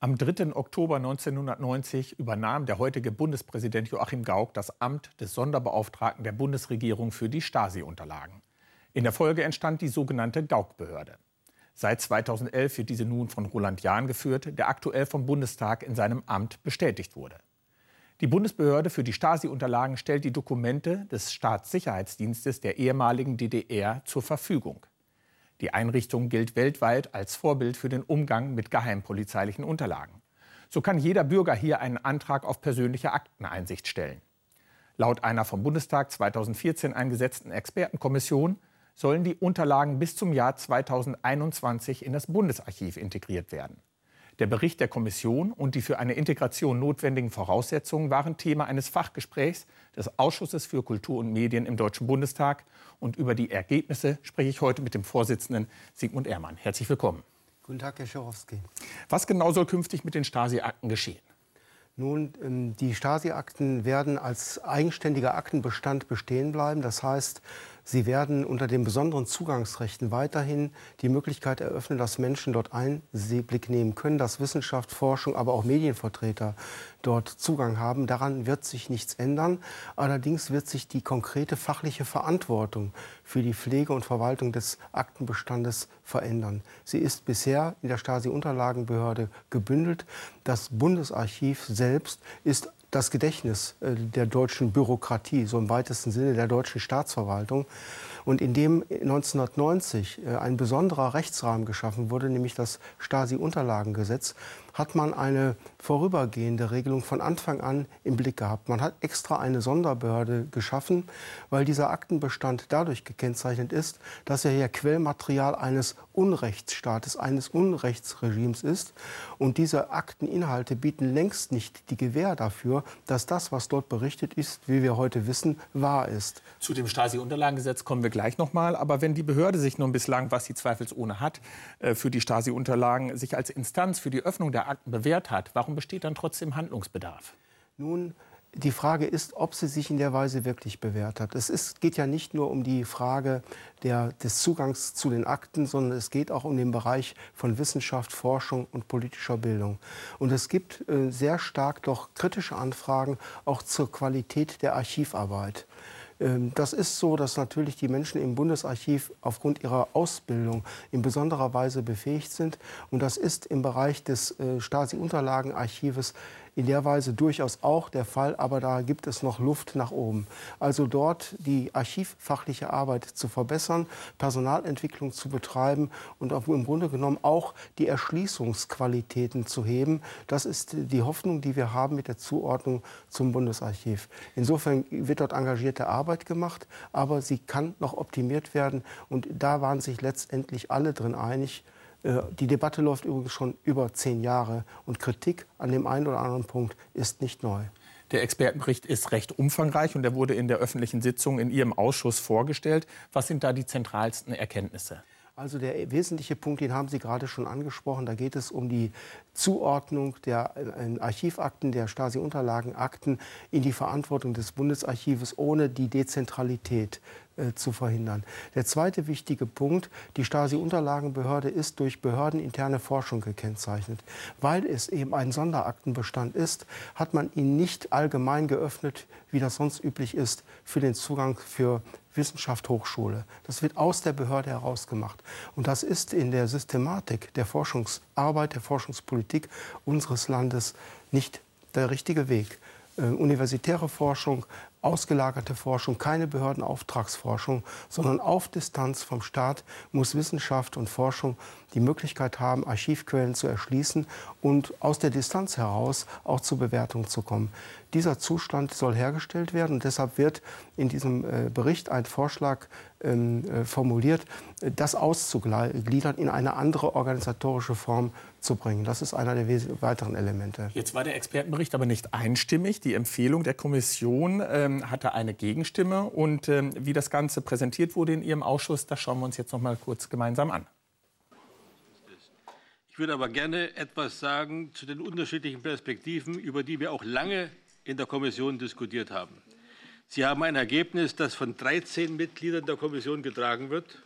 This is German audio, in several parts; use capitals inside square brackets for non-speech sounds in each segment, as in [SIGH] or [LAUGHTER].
Am 3. Oktober 1990 übernahm der heutige Bundespräsident Joachim Gauck das Amt des Sonderbeauftragten der Bundesregierung für die Stasi-Unterlagen. In der Folge entstand die sogenannte Gauck-Behörde. Seit 2011 wird diese nun von Roland Jahn geführt, der aktuell vom Bundestag in seinem Amt bestätigt wurde. Die Bundesbehörde für die Stasi-Unterlagen stellt die Dokumente des Staatssicherheitsdienstes der ehemaligen DDR zur Verfügung. Die Einrichtung gilt weltweit als Vorbild für den Umgang mit geheimpolizeilichen Unterlagen. So kann jeder Bürger hier einen Antrag auf persönliche Akteneinsicht stellen. Laut einer vom Bundestag 2014 eingesetzten Expertenkommission sollen die Unterlagen bis zum Jahr 2021 in das Bundesarchiv integriert werden. Der Bericht der Kommission und die für eine Integration notwendigen Voraussetzungen waren Thema eines Fachgesprächs des Ausschusses für Kultur und Medien im Deutschen Bundestag. Und über die Ergebnisse spreche ich heute mit dem Vorsitzenden Sigmund Ehrmann. Herzlich willkommen. Guten Tag, Herr Schorowski. Was genau soll künftig mit den Stasi-Akten geschehen? Nun, ähm, die Stasi-Akten werden als eigenständiger Aktenbestand bestehen bleiben. Das heißt, Sie werden unter den besonderen Zugangsrechten weiterhin die Möglichkeit eröffnen, dass Menschen dort Einblick nehmen können, dass Wissenschaft, Forschung, aber auch Medienvertreter dort Zugang haben. Daran wird sich nichts ändern. Allerdings wird sich die konkrete fachliche Verantwortung für die Pflege und Verwaltung des Aktenbestandes verändern. Sie ist bisher in der Stasi-Unterlagenbehörde gebündelt. Das Bundesarchiv selbst ist das Gedächtnis äh, der deutschen Bürokratie, so im weitesten Sinne der deutschen Staatsverwaltung. Und indem 1990 äh, ein besonderer Rechtsrahmen geschaffen wurde, nämlich das Stasi-Unterlagengesetz, hat man eine vorübergehende Regelung von Anfang an im Blick gehabt. Man hat extra eine Sonderbehörde geschaffen, weil dieser Aktenbestand dadurch gekennzeichnet ist, dass er ja Quellmaterial eines Unrechtsstaates, eines Unrechtsregimes ist. Und diese Akteninhalte bieten längst nicht die Gewähr dafür, dass das, was dort berichtet ist, wie wir heute wissen, wahr ist. Zu dem Stasi-Unterlagengesetz kommen wir gleich noch mal. Aber wenn die Behörde sich nun bislang, was sie zweifelsohne hat, äh, für die Stasi-Unterlagen, sich als Instanz für die Öffnung der Akten bewährt hat, warum besteht dann trotzdem Handlungsbedarf? Nun, die Frage ist, ob sie sich in der Weise wirklich bewährt hat. Es ist, geht ja nicht nur um die Frage der, des Zugangs zu den Akten, sondern es geht auch um den Bereich von Wissenschaft, Forschung und politischer Bildung. Und es gibt äh, sehr stark doch kritische Anfragen auch zur Qualität der Archivarbeit. Ähm, das ist so, dass natürlich die Menschen im Bundesarchiv aufgrund ihrer Ausbildung in besonderer Weise befähigt sind. Und das ist im Bereich des äh, Stasi-Unterlagenarchives in der Weise durchaus auch der Fall, aber da gibt es noch Luft nach oben. Also dort die archivfachliche Arbeit zu verbessern, Personalentwicklung zu betreiben und im Grunde genommen auch die Erschließungsqualitäten zu heben. Das ist die Hoffnung, die wir haben mit der Zuordnung zum Bundesarchiv. Insofern wird dort engagierte Arbeit gemacht, aber sie kann noch optimiert werden und da waren sich letztendlich alle drin einig. Äh, die Debatte läuft übrigens schon über zehn Jahre und Kritik an dem einen oder anderen Punkt ist nicht neu. Der Expertenbericht ist recht umfangreich und er wurde in der öffentlichen Sitzung in Ihrem Ausschuss vorgestellt. Was sind da die zentralsten Erkenntnisse? Also der wesentliche Punkt, den haben Sie gerade schon angesprochen. Da geht es um die Zuordnung der äh, Archivakten, der Stasi-Unterlagenakten in die Verantwortung des Bundesarchives ohne die Dezentralität äh, zu verhindern. Der zweite wichtige Punkt, die Stasi-Unterlagenbehörde ist durch behördeninterne Forschung gekennzeichnet. Weil es eben ein Sonderaktenbestand ist, hat man ihn nicht allgemein geöffnet, wie das sonst üblich ist, für den Zugang für Wissenschaft Hochschule. Das wird aus der Behörde heraus gemacht. Und das ist in der Systematik der Forschungsarbeit, der Forschungspolitik unseres Landes nicht der richtige Weg. Äh, universitäre Forschung ausgelagerte Forschung, keine Behördenauftragsforschung, sondern auf Distanz vom Staat muss Wissenschaft und Forschung die Möglichkeit haben, Archivquellen zu erschließen und aus der Distanz heraus auch zur Bewertung zu kommen. Dieser Zustand soll hergestellt werden und deshalb wird in diesem äh, Bericht ein Vorschlag ähm, äh, formuliert, das auszugliedern, in eine andere organisatorische Form zu bringen. Das ist einer der weiteren Elemente. Jetzt war der Expertenbericht aber nicht einstimmig. Die Empfehlung der Kommission ähm, hatte eine Gegenstimme. Und ähm, wie das Ganze präsentiert wurde in Ihrem Ausschuss, das schauen wir uns jetzt noch mal kurz gemeinsam an. Ich würde aber gerne etwas sagen zu den unterschiedlichen Perspektiven, über die wir auch lange in der Kommission diskutiert haben. Sie haben ein Ergebnis, das von 13 Mitgliedern der Kommission getragen wird.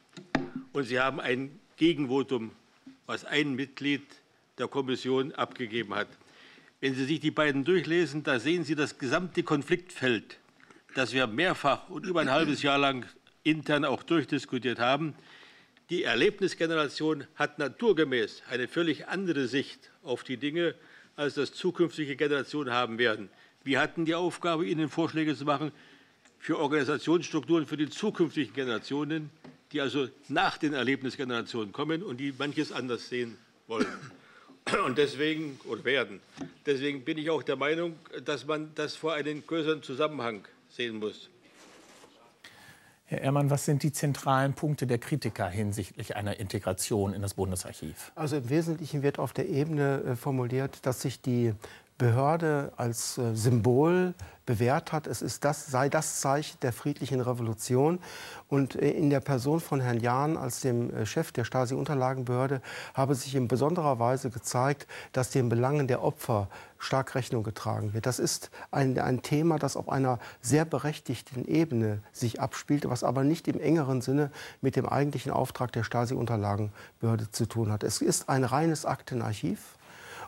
Und Sie haben ein Gegenvotum, was ein Mitglied der Kommission abgegeben hat. Wenn Sie sich die beiden durchlesen, da sehen Sie das gesamte Konfliktfeld, das wir mehrfach und über ein halbes Jahr lang intern auch durchdiskutiert haben. Die Erlebnisgeneration hat naturgemäß eine völlig andere Sicht auf die Dinge, als das zukünftige Generationen haben werden. Wir hatten die Aufgabe, Ihnen Vorschläge zu machen für Organisationsstrukturen für die zukünftigen Generationen, die also nach den Erlebnisgenerationen kommen und die manches anders sehen wollen [CLEARS THROAT] und deswegen oder werden. Deswegen bin ich auch der Meinung, dass man das vor einem größeren Zusammenhang sehen muss. Herr Ehrmann, was sind die zentralen Punkte der Kritiker hinsichtlich einer Integration in das Bundesarchiv? Also im Wesentlichen wird auf der Ebene äh, formuliert, dass sich die Behörde als äh, Symbol bewährt hat. Es ist das, sei das Zeichen der friedlichen Revolution. Und äh, in der Person von Herrn Jahn als dem äh, Chef der Stasi-Unterlagenbehörde habe sich in besonderer Weise gezeigt, dass den Belangen der Opfer stark Rechnung getragen wird. Das ist ein, ein Thema, das auf einer sehr berechtigten Ebene sich abspielt, was aber nicht im engeren Sinne mit dem eigentlichen Auftrag der Stasi-Unterlagenbehörde zu tun hat. Es ist ein reines Aktenarchiv.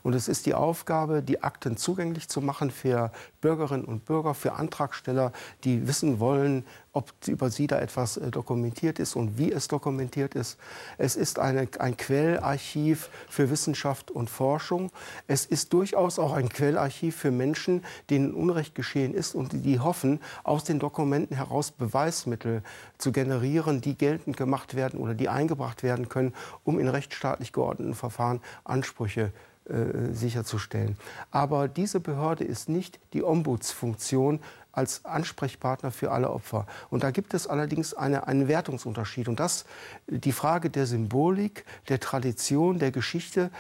Und es ist die Aufgabe, die Akten zugänglich zu machen für Bürgerinnen und Bürger, für Antragsteller, die wissen wollen, ob über sie da etwas äh, dokumentiert ist und wie es dokumentiert ist. Es ist eine, ein Quellarchiv für Wissenschaft und Forschung. Es ist durchaus auch ein Quellarchiv für Menschen, denen Unrecht geschehen ist und die hoffen, aus den Dokumenten heraus Beweismittel zu generieren, die geltend gemacht werden oder die eingebracht werden können, um in rechtsstaatlich geordneten Verfahren Ansprüche äh, sicherzustellen. Aber diese Behörde ist nicht die Ombudsfunktion als Ansprechpartner für alle Opfer. Und da gibt es allerdings eine, einen Wertungsunterschied. Und das die Frage der Symbolik, der Tradition, der Geschichte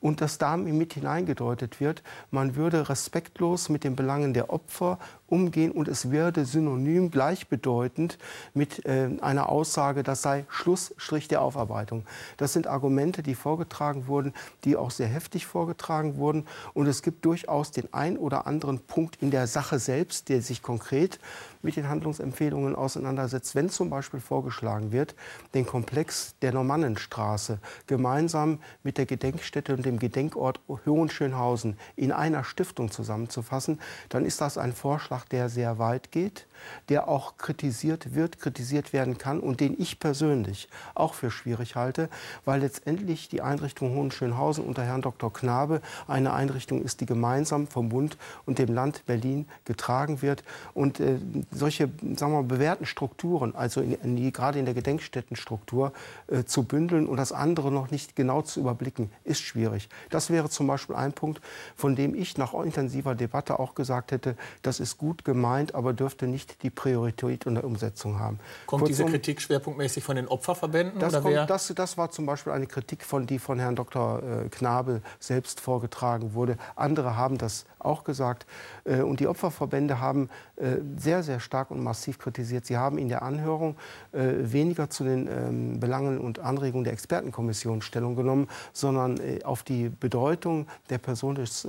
und dass da mit hineingedeutet wird, man würde respektlos mit den Belangen der Opfer umgehen und es werde synonym gleichbedeutend mit äh, einer Aussage, das sei Schlussstrich der Aufarbeitung. Das sind Argumente, die vorgetragen wurden, die auch sehr heftig vorgetragen wurden. Und es gibt durchaus den ein oder anderen Punkt in der Sache selbst, der sich konkret mit den Handlungsempfehlungen auseinandersetzt, wenn zum Beispiel vorgeschlagen wird, den Komplex der Normannenstraße gemeinsam mit der Gedenkstätte und dem Gedenkort Hohenschönhausen in einer Stiftung zusammenzufassen, dann ist das ein Vorschlag, der sehr weit geht, der auch kritisiert wird, kritisiert werden kann und den ich persönlich auch für schwierig halte, weil letztendlich die Einrichtung Hohenschönhausen unter Herrn Dr. Knabe eine Einrichtung ist, die gemeinsam vom Bund und dem Land Berlin getragen wird. Und äh, solche sagen wir bewährten Strukturen, also in, in die, gerade in der Gedenkstättenstruktur, äh, zu bündeln und das andere noch nicht genau zu überblicken, ist schwierig. Das wäre zum Beispiel ein Punkt, von dem ich nach intensiver Debatte auch gesagt hätte, das ist gut gemeint, aber dürfte nicht die Priorität in der Umsetzung haben. Kommt Kurzum, diese Kritik schwerpunktmäßig von den Opferverbänden? Das, kommt, das, das, war zum Beispiel eine Kritik, von, die von Herrn Dr. Äh, Knabe selbst vorgetragen wurde. Andere haben das auch gesagt. Äh, und die Opferverbände haben äh, sehr, sehr stark und massiv kritisiert. Sie haben in der Anhörung weniger zu den ähm, Belangen und Anregungen der Expertenkommission Stellung genommen, sondern auf die Bedeutung der Person des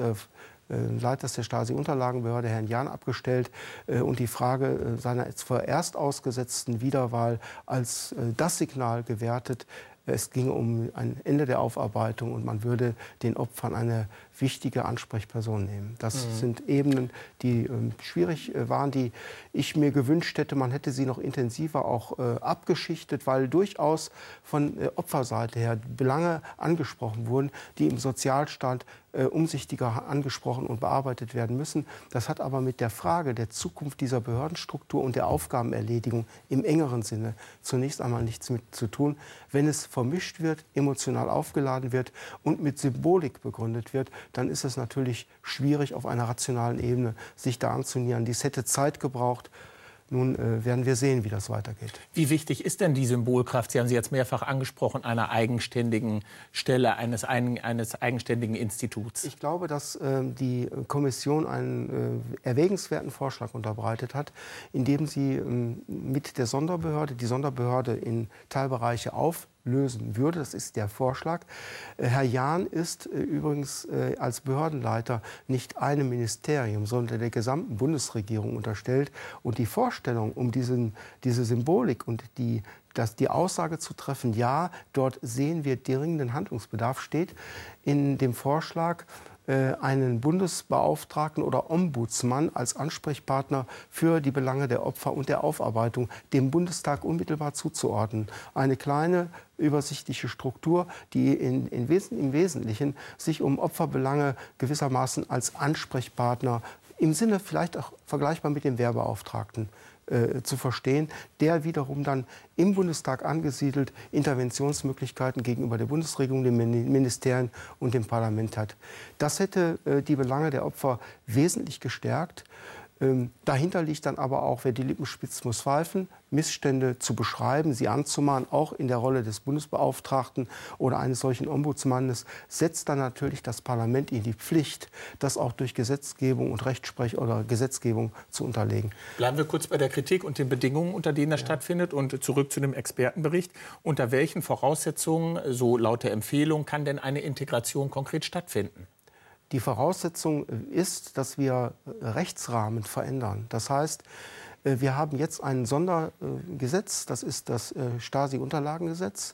Leiters der Stasi-Unterlagenbehörde, Herrn Jahn, abgestellt und die Frage seiner vorerst ausgesetzten Wiederwahl als das Signal gewertet, es ging um ein Ende der Aufarbeitung und man würde den Opfern eine wichtige Ansprechperson nehmen. Das mhm. sind Ebenen, die äh, schwierig äh, waren, die ich mir gewünscht hätte, man hätte sie noch intensiver auch äh, abgeschichtet, weil durchaus von äh, Opferseite her Belange angesprochen wurden, die im Sozialstaat äh, umsichtiger angesprochen und bearbeitet werden müssen. Das hat aber mit der Frage der Zukunft dieser Behördenstruktur und der Aufgabenerledigung im engeren Sinne zunächst einmal nichts mit zu tun. Wenn es vermischt wird, emotional aufgeladen wird und mit Symbolik begründet wird, dann ist es natürlich schwierig, auf einer rationalen Ebene sich da anzunähern. Dies hätte Zeit gebraucht. Nun äh, werden wir sehen, wie das weitergeht. Wie wichtig ist denn die Symbolkraft? Sie haben sie jetzt mehrfach angesprochen, einer eigenständigen Stelle, eines, ein, eines eigenständigen Instituts. Ich glaube, dass äh, die Kommission einen äh, erwägenswerten Vorschlag unterbreitet hat, indem sie ähm, mit der Sonderbehörde, die Sonderbehörde in Teilbereiche auf lösen würde. Das ist der Vorschlag. Äh, Herr Jahn ist äh, übrigens äh, als Behördenleiter nicht einem Ministerium, sondern der gesamten Bundesregierung unterstellt. Und die Vorstellung um diesen, diese Symbolik und die, dass die Aussage zu treffen, ja, dort sehen wir dringenden Handlungsbedarf, steht in dem Vorschlag einen Bundesbeauftragten oder Ombudsmann als Ansprechpartner für die Belange der Opfer und der Aufarbeitung dem Bundestag unmittelbar zuzuordnen. Eine kleine übersichtliche Struktur, die in, in Wes im Wesentlichen sich um Opferbelange gewissermaßen als Ansprechpartner im Sinne vielleicht auch vergleichbar mit dem Wehrbeauftragten äh, zu verstehen, der wiederum dann im Bundestag angesiedelt Interventionsmöglichkeiten gegenüber der Bundesregierung, den Ministerien und dem Parlament hat. Das hätte äh, die Belange der Opfer wesentlich gestärkt. Ähm, dahinter liegt dann aber auch, wer die Lippen spitzt, muss pfeifen, Missstände zu beschreiben, sie anzumahnen, auch in der Rolle des Bundesbeauftragten oder eines solchen Ombudsmannes, setzt dann natürlich das Parlament in die Pflicht, das auch durch Gesetzgebung und Rechtsprech oder Gesetzgebung zu unterlegen. Bleiben wir kurz bei der Kritik und den Bedingungen, unter denen das ja. stattfindet und zurück zu dem Expertenbericht. Unter welchen Voraussetzungen, so laut der Empfehlung, kann denn eine Integration konkret stattfinden? Die Voraussetzung ist, dass wir Rechtsrahmen verändern. Das heißt, äh, wir haben jetzt ein Sondergesetz, das ist das äh, Stasi-Unterlagengesetz.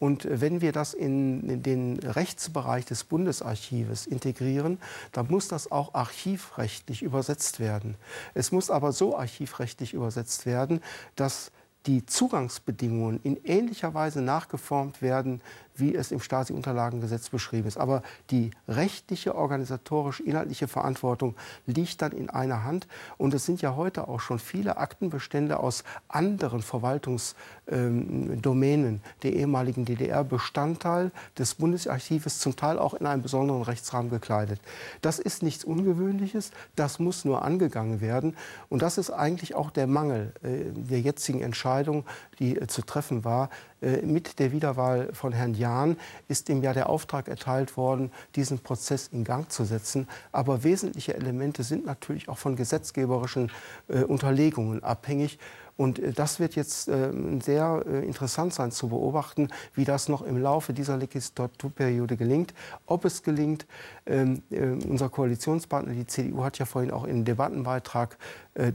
Und wenn wir das in den Rechtsbereich des Bundesarchives integrieren, dann muss das auch archivrechtlich übersetzt werden. Es muss aber so archivrechtlich übersetzt werden, dass die Zugangsbedingungen in ähnlicher Weise nachgeformt werden wie es im Stasi-Unterlagengesetz beschrieben ist. Aber die rechtliche, organisatorisch-inhaltliche Verantwortung liegt dann in einer Hand. Und es sind ja heute auch schon viele Aktenbestände aus anderen Verwaltungsdomänen ähm, der ehemaligen DDR Bestandteil des Bundesarchives, zum Teil auch in einem besonderen Rechtsrahmen gekleidet. Das ist nichts Ungewöhnliches, das muss nur angegangen werden. Und das ist eigentlich auch der Mangel äh, der jetzigen Entscheidung, die äh, zu treffen war. Äh, mit der Wiederwahl von Herrn Jahn ist ihm ja der Auftrag erteilt worden, diesen Prozess in Gang zu setzen. Aber wesentliche Elemente sind natürlich auch von gesetzgeberischen äh, Unterlegungen abhängig. Und äh, das wird jetzt äh, sehr äh, interessant sein zu beobachten, wie das noch im Laufe dieser Legislaturperiode gelingt. Ob es gelingt, ähm, äh, unser Koalitionspartner, die CDU, hat ja vorhin auch im Debattenbeitrag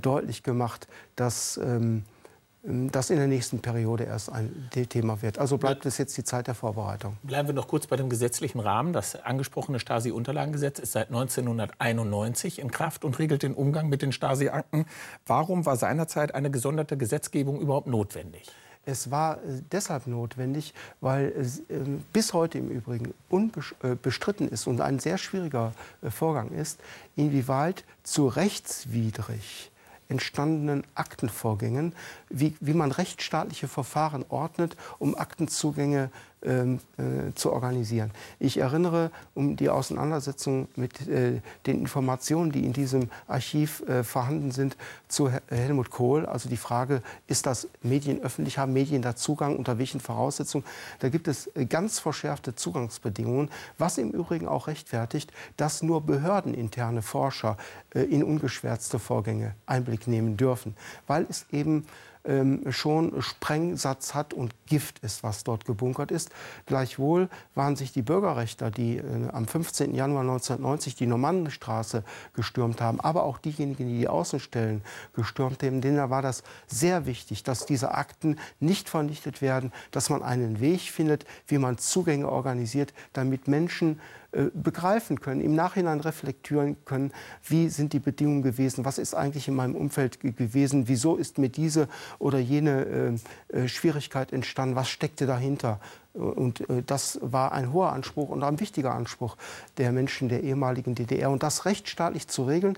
deutlich gemacht, dass ähm, ähm, das in der nächsten Periode erst ein Thema wird. Also bleibt es jetzt die Zeit der Vorbereitung. Bleiben wir noch kurz bei dem gesetzlichen Rahmen. Das angesprochene Stasi-Unterlagengesetz ist seit 1991 in Kraft und regelt den Umgang mit den Stasi-Akten. Warum war seinerzeit eine gesonderte Gesetzgebung überhaupt notwendig? Es war äh, deshalb notwendig, weil es ähm, bis heute im Übrigen unbestritten äh, ist und ein sehr schwieriger äh, Vorgang ist, inwieweit zu rechtswidrig entstandenen Aktenvorgängen, wie, wie man rechtsstaatliche Verfahren ordnet, um Aktenzugänge ähm, äh, zu organisieren. Ich erinnere um die Auseinandersetzung mit äh, den Informationen, die in diesem Archiv äh, vorhanden sind, zu Helmut Kohl. Also die Frage, ist das medienöffentlich, haben Medien da Zugang, unter welchen Voraussetzungen? Da gibt es äh, ganz verschärfte Zugangsbedingungen, was im Übrigen auch rechtfertigt, dass nur behördeninterne Forscher äh, in ungeschwärzte Vorgänge Einblick nehmen dürfen, weil es eben schon Sprengsatz hat und Gift ist, was dort gebunkert ist. Gleichwohl waren sich die Bürgerrechter, die äh, am 15. Januar 1990 die Normannenstraße gestürmt haben, aber auch diejenigen, die die Außenstellen gestürmt haben, denen war das sehr wichtig, dass diese Akten nicht vernichtet werden, dass man einen Weg findet, wie man Zugänge organisiert, damit Menschen begreifen können, im Nachhinein reflektieren können, wie sind die Bedingungen gewesen, was ist eigentlich in meinem Umfeld gewesen, wieso ist mir diese oder jene äh, äh, Schwierigkeit entstanden, was steckte dahinter. Und äh, das war ein hoher Anspruch und ein wichtiger Anspruch der Menschen der ehemaligen DDR. Und das rechtsstaatlich zu regeln,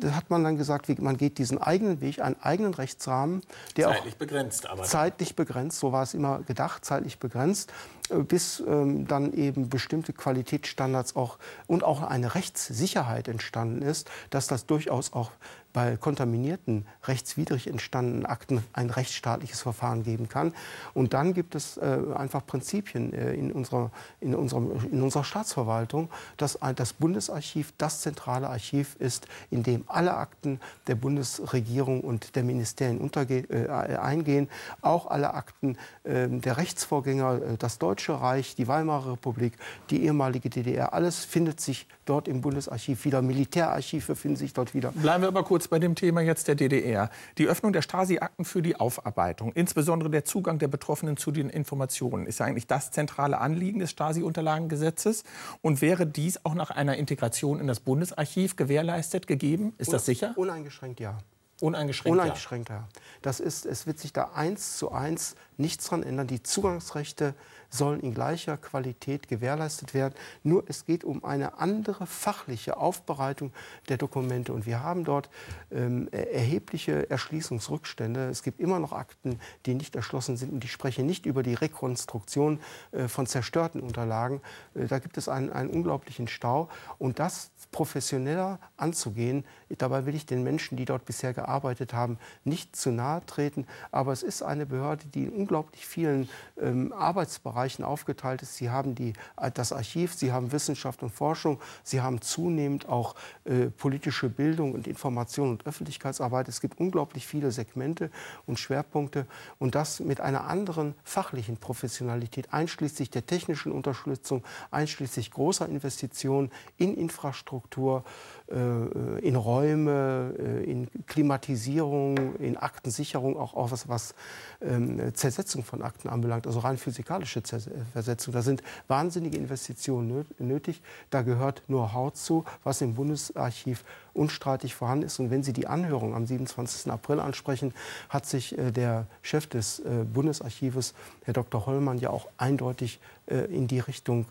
da hat man dann gesagt, man geht diesen eigenen Weg, einen eigenen Rechtsrahmen, der zeitlich auch begrenzt, aber zeitlich begrenzt, so war es immer gedacht, zeitlich begrenzt, äh, bis ähm, dann eben bestimmte Qualitätsstandards auch und auch eine Rechtssicherheit entstanden ist, dass das durchaus auch bei kontaminierten, rechtswidrig entstandenen Akten ein rechtsstaatliches Verfahren geben kann. Und dann gibt es äh, einfach Prinzipien äh, in, unserer, in, unserem, in unserer Staatsverwaltung, dass das Bundesarchiv das zentrale Archiv ist, in dem alle Akten der Bundesregierung und der Ministerien äh, eingehen, auch alle Akten äh, der Rechtsvorgänger, äh, das Deutsche Reich, die Weimarer Republik, die ehemalige DDR, alles findet sich dort im Bundesarchiv wieder. Militärarchive finden sich dort wieder. Bleiben wir aber kurz bei dem Thema jetzt der DDR. Die Öffnung der Stasi-Akten für die Aufarbeitung, insbesondere der Zugang der Betroffenen zu den Informationen, ist eigentlich das zentrale Anliegen des Stasi-Unterlagengesetzes. Und wäre dies auch nach einer Integration in das Bundesarchiv gewährleistet gegeben? Ist das sicher? Uneingeschränkt ja. Uneingeschränkt, Uneingeschränkt ja. Das ist, es wird sich da eins zu eins nichts daran ändern. Die Zugangsrechte sollen in gleicher Qualität gewährleistet werden. Nur es geht um eine andere fachliche Aufbereitung der Dokumente. Und wir haben dort ähm, erhebliche Erschließungsrückstände. Es gibt immer noch Akten, die nicht erschlossen sind. Und die sprechen nicht über die Rekonstruktion äh, von zerstörten Unterlagen. Äh, da gibt es einen, einen unglaublichen Stau. Und das professioneller anzugehen, dabei will ich den Menschen, die dort bisher gearbeitet haben, nicht zu nahe treten. Aber es ist eine Behörde, die in unglaublich vielen ähm, Arbeitsbereichen Bereichen aufgeteilt ist. Sie haben die, äh, das Archiv, Sie haben Wissenschaft und Forschung, Sie haben zunehmend auch äh, politische Bildung und Information und Öffentlichkeitsarbeit. Es gibt unglaublich viele Segmente und Schwerpunkte und das mit einer anderen fachlichen Professionalität, einschließlich der technischen Unterstützung, einschließlich großer Investitionen in Infrastruktur, äh, in Räume, äh, in Klimatisierung, in Aktensicherung, auch, auch was, was ähm, Zersetzung von Akten anbelangt, also rein physikalische Zersetzung. Da sind wahnsinnige Investitionen nötig. Da gehört Know-how zu, was im Bundesarchiv unstreitig vorhanden ist. Und wenn Sie die Anhörung am 27. April ansprechen, hat sich äh, der Chef des Bundesarchives, Herr Dr. Hollmann, ja auch eindeutig in die Richtung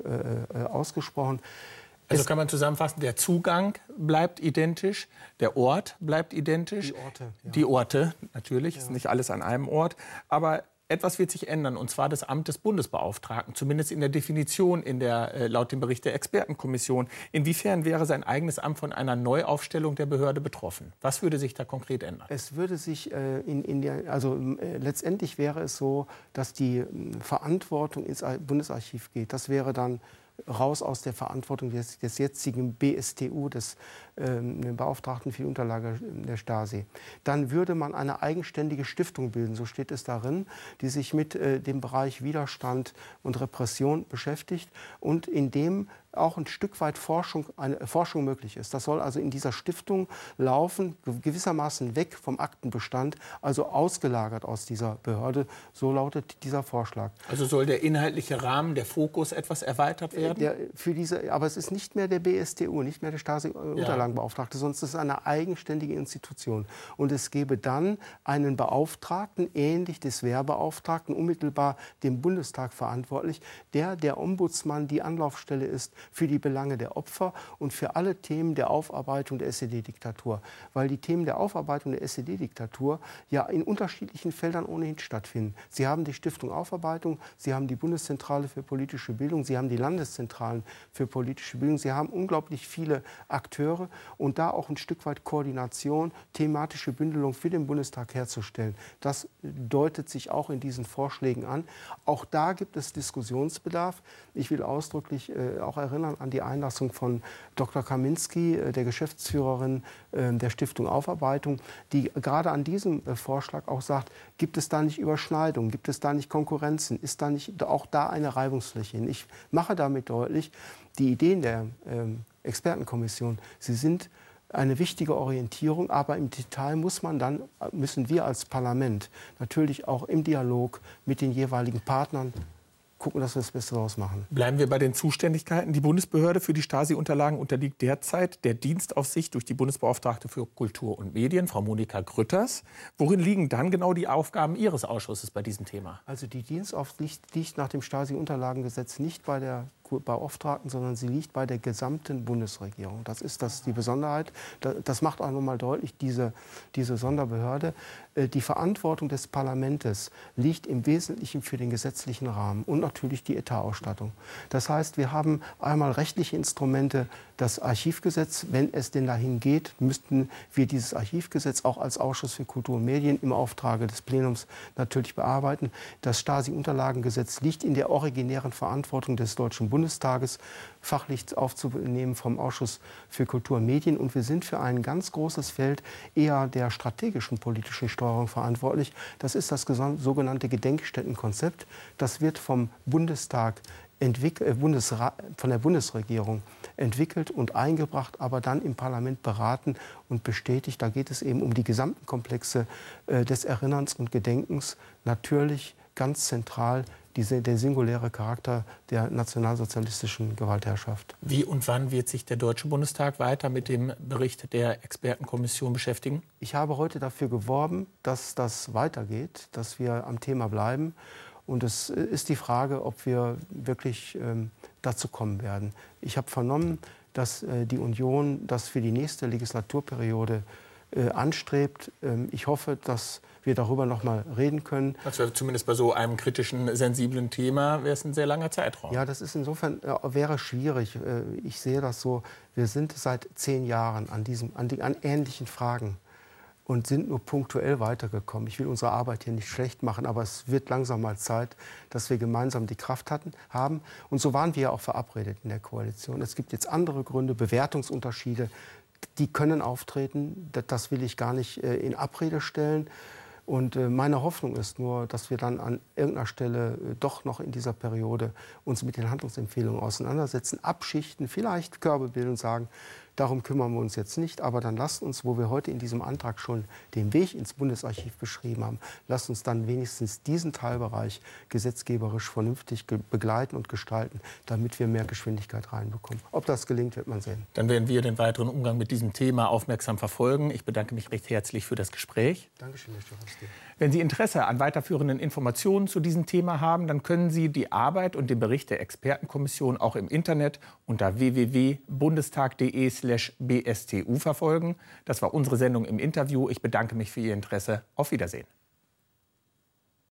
ausgesprochen. Also kann man zusammenfassen, der Zugang bleibt identisch, der Ort bleibt identisch. Die Orte. Ja. Die Orte, natürlich, ja. ist nicht alles an einem Ort. Aber etwas wird sich ändern, und zwar das Amt des Bundesbeauftragten, zumindest in der Definition in der, äh, laut dem Bericht der Expertenkommission. Inwiefern wäre sein eigenes Amt von einer Neuaufstellung der Behörde betroffen? Was würde sich da konkret ändern? Es würde sich äh, in, in der, also äh, letztendlich wäre es so, dass die Verantwortung ins Bundesarchiv geht. Das wäre dann raus aus der Verantwortung des, des jetzigen BSTU, des ähm, Beauftragten für die Unterlage der Stasi. Dann würde man eine eigenständige Stiftung bilden, so steht es darin, die sich mit äh, dem Bereich Widerstand und Repression beschäftigt und in dem auch ein Stück weit Forschung, eine Forschung möglich ist. Das soll also in dieser Stiftung laufen, gewissermaßen weg vom Aktenbestand, also ausgelagert aus dieser Behörde. So lautet dieser Vorschlag. Also soll der inhaltliche Rahmen, der Fokus etwas erweitert äh, werden? Der, für diese, aber es ist nicht mehr der BSTU, nicht mehr der Stasi-Unterlagen. Ja. Sonst ist es eine eigenständige Institution. Und es gäbe dann einen Beauftragten, ähnlich des Wehrbeauftragten, unmittelbar dem Bundestag verantwortlich, der der Ombudsmann die Anlaufstelle ist für die Belange der Opfer und für alle Themen der Aufarbeitung der SED-Diktatur. Weil die Themen der Aufarbeitung der SED-Diktatur ja in unterschiedlichen Feldern ohnehin stattfinden. Sie haben die Stiftung Aufarbeitung, Sie haben die Bundeszentrale für politische Bildung, Sie haben die Landeszentralen für politische Bildung, Sie haben unglaublich viele Akteure und da auch ein Stück weit Koordination, thematische Bündelung für den Bundestag herzustellen. Das deutet sich auch in diesen Vorschlägen an. Auch da gibt es Diskussionsbedarf. Ich will ausdrücklich äh, auch erinnern an die Einlassung von Dr. Kaminski, äh, der Geschäftsführerin äh, der Stiftung Aufarbeitung, die gerade an diesem äh, Vorschlag auch sagt, gibt es da nicht Überschneidungen, gibt es da nicht Konkurrenzen, ist da nicht auch da eine Reibungsfläche? Ich mache damit deutlich, die Ideen der ähm, Expertenkommission. Sie sind eine wichtige Orientierung, aber im Detail muss man dann, müssen wir als Parlament natürlich auch im Dialog mit den jeweiligen Partnern gucken, dass wir das Beste daraus machen. Bleiben wir bei den Zuständigkeiten. Die Bundesbehörde für die Stasi-Unterlagen unterliegt derzeit der Dienstaufsicht durch die Bundesbeauftragte für Kultur und Medien, Frau Monika Grütters. Worin liegen dann genau die Aufgaben Ihres Ausschusses bei diesem Thema? Also die Dienstaufsicht liegt nach dem Stasi-Unterlagengesetz nicht bei der Beauftragten, sondern sie liegt bei der gesamten Bundesregierung. Das ist das die Besonderheit. Das macht auch nochmal deutlich diese, diese Sonderbehörde. Äh, die Verantwortung des Parlaments liegt im Wesentlichen für den gesetzlichen Rahmen und natürlich die Etatausstattung. Das heißt, wir haben einmal rechtliche Instrumente, das Archivgesetz. Wenn es denn dahin geht, müssten wir dieses Archivgesetz auch als Ausschuss für Kultur und Medien im Auftrage des Plenums natürlich bearbeiten. Das Stasi-Unterlagengesetz liegt in der originären Verantwortung des Deutschen Bundestages, fachlich aufzunehmen vom Ausschuss für Kultur und Medien. Und wir sind für ein ganz großes Feld eher der strategischen politischen Steuerung verantwortlich. Das ist das sogenannte Gedenkstättenkonzept. Das wird vom Bundestag von der Bundesregierung entwickelt und eingebracht, aber dann im Parlament beraten und bestätigt. Da geht es eben um die gesamten Komplexe äh, des Erinnerns und Gedenkens. Natürlich ganz zentral diese, der singuläre Charakter der nationalsozialistischen Gewaltherrschaft. Wie und wann wird sich der Deutsche Bundestag weiter mit dem Bericht der Expertenkommission beschäftigen? Ich habe heute dafür geworben, dass das weitergeht, dass wir am Thema bleiben. Und es ist die Frage, ob wir wirklich ähm, dazu kommen werden. Ich habe vernommen, dass äh, die Union das für die nächste Legislaturperiode äh, anstrebt. Ähm, ich hoffe, dass wir darüber noch mal reden können. Also zumindest bei so einem kritischen, sensiblen Thema wäre es ein sehr langer Zeitraum. Ja, das ist insofern äh, wäre schwierig. Äh, ich sehe das so. Wir sind seit zehn Jahren an, diesem, an, die, an ähnlichen Fragen und sind nur punktuell weitergekommen. Ich will unsere Arbeit hier nicht schlecht machen, aber es wird langsam mal Zeit, dass wir gemeinsam die Kraft hatten, haben. Und so waren wir ja auch verabredet in der Koalition. Es gibt jetzt andere Gründe, Bewertungsunterschiede, die können auftreten. Das will ich gar nicht äh, in Abrede stellen. Und äh, meine Hoffnung ist nur, dass wir dann an irgendeiner Stelle äh, doch noch in dieser Periode uns mit den Handlungsempfehlungen auseinandersetzen, abschichten, vielleicht Körbe bilden und sagen, Darum kümmern wir uns jetzt nicht. Aber dann lasst uns, wo wir heute in diesem Antrag schon den Weg ins Bundesarchiv beschrieben haben, lasst uns dann wenigstens diesen Teilbereich gesetzgeberisch vernünftig begleiten und gestalten, damit wir mehr Geschwindigkeit reinbekommen. Ob das gelingt, wird man sehen. Dann werden wir den weiteren Umgang mit diesem Thema aufmerksam verfolgen. Ich bedanke mich recht herzlich für das Gespräch. Dankeschön, Herr Stachowski. Wenn Sie Interesse an weiterführenden Informationen zu diesem Thema haben, dann können Sie die Arbeit und den Bericht der Expertenkommission auch im Internet unter www.bundestag.de/bstu verfolgen. Das war unsere Sendung im Interview. Ich bedanke mich für Ihr Interesse. Auf Wiedersehen.